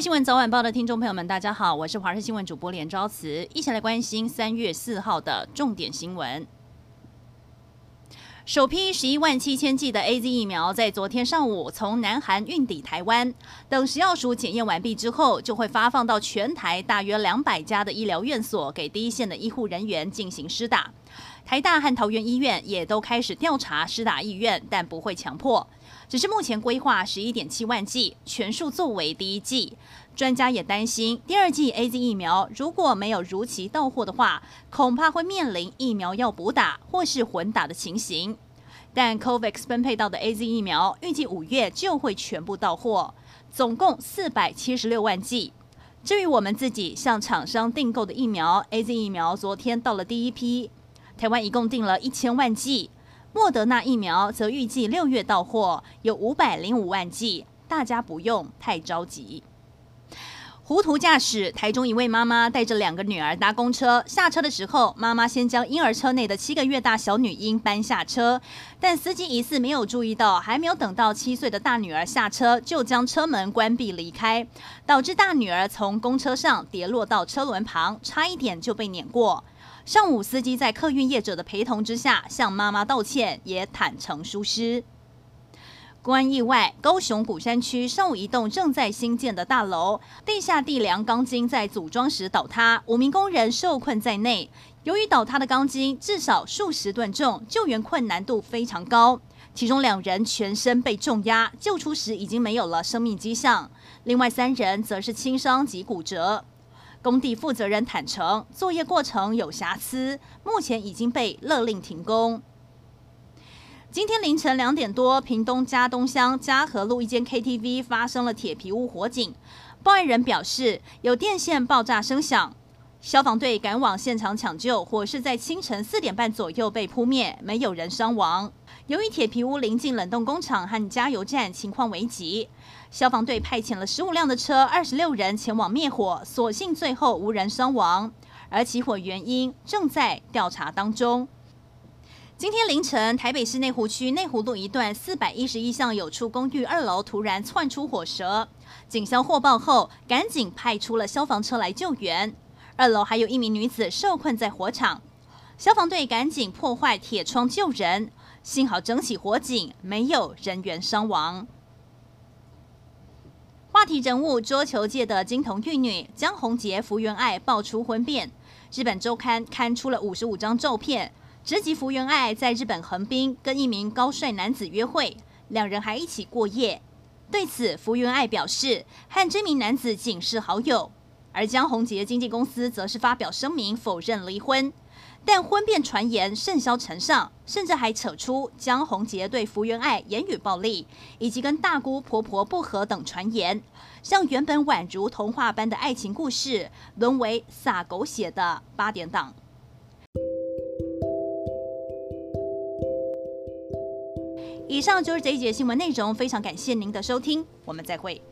新闻早晚报的听众朋友们，大家好，我是华视新闻主播连昭慈，一起来关心三月四号的重点新闻。首批十一万七千剂的 AZ 疫苗在昨天上午从南韩运抵台湾，等食药署检验完毕之后，就会发放到全台大约两百家的医疗院所，给第一线的医护人员进行施打。台大和桃园医院也都开始调查施打意愿，但不会强迫。只是目前规划十一点七万剂，全数作为第一剂。专家也担心，第二剂 AZ 疫苗如果没有如期到货的话，恐怕会面临疫苗要补打或是混打的情形。但 COVAX 分配到的 AZ 疫苗预计五月就会全部到货，总共四百七十六万剂。至于我们自己向厂商订购的疫苗，AZ 疫苗昨天到了第一批。台湾一共订了一千万剂，莫德纳疫苗则预计六月到货，有五百零五万剂，大家不用太着急。糊涂驾驶，台中一位妈妈带着两个女儿搭公车，下车的时候，妈妈先将婴儿车内的七个月大小女婴搬下车，但司机疑似没有注意到，还没有等到七岁的大女儿下车，就将车门关闭离开，导致大女儿从公车上跌落到车轮旁，差一点就被碾过。上午，司机在客运业者的陪同之下向妈妈道歉，也坦诚疏失。公安意外，高雄鼓山区上午一栋正在兴建的大楼，地下地梁钢筋在组装时倒塌，五名工人受困在内。由于倒塌的钢筋至少数十吨重，救援困难度非常高。其中两人全身被重压，救出时已经没有了生命迹象，另外三人则是轻伤及骨折。工地负责人坦承，作业过程有瑕疵，目前已经被勒令停工。今天凌晨两点多，屏东佳冬乡嘉和路一间 KTV 发生了铁皮屋火警，报案人表示有电线爆炸声响，消防队赶往现场抢救，火势在清晨四点半左右被扑灭，没有人伤亡。由于铁皮屋临近冷冻工厂和加油站，情况危急。消防队派遣了十五辆的车，二十六人前往灭火，所幸最后无人伤亡，而起火原因正在调查当中。今天凌晨，台北市内湖区内湖路一段四百一十一巷有处公寓二楼突然窜出火舌，警消获报后赶紧派出了消防车来救援。二楼还有一名女子受困在火场，消防队赶紧破坏铁窗救人，幸好整起火警没有人员伤亡。话题人物，桌球界的金童玉女江宏杰、福原爱爆出婚变。日本周刊刊出了五十五张照片，直击福原爱在日本横滨跟一名高帅男子约会，两人还一起过夜。对此，福原爱表示和这名男子仅是好友，而江宏杰经纪公司则是发表声明否认离婚。但婚变传言甚嚣尘上，甚至还扯出江宏杰对福原爱言语暴力，以及跟大姑婆婆不和等传言，让原本宛如童话般的爱情故事，沦为洒狗血的八点档。以上就是这一节新闻内容，非常感谢您的收听，我们再会。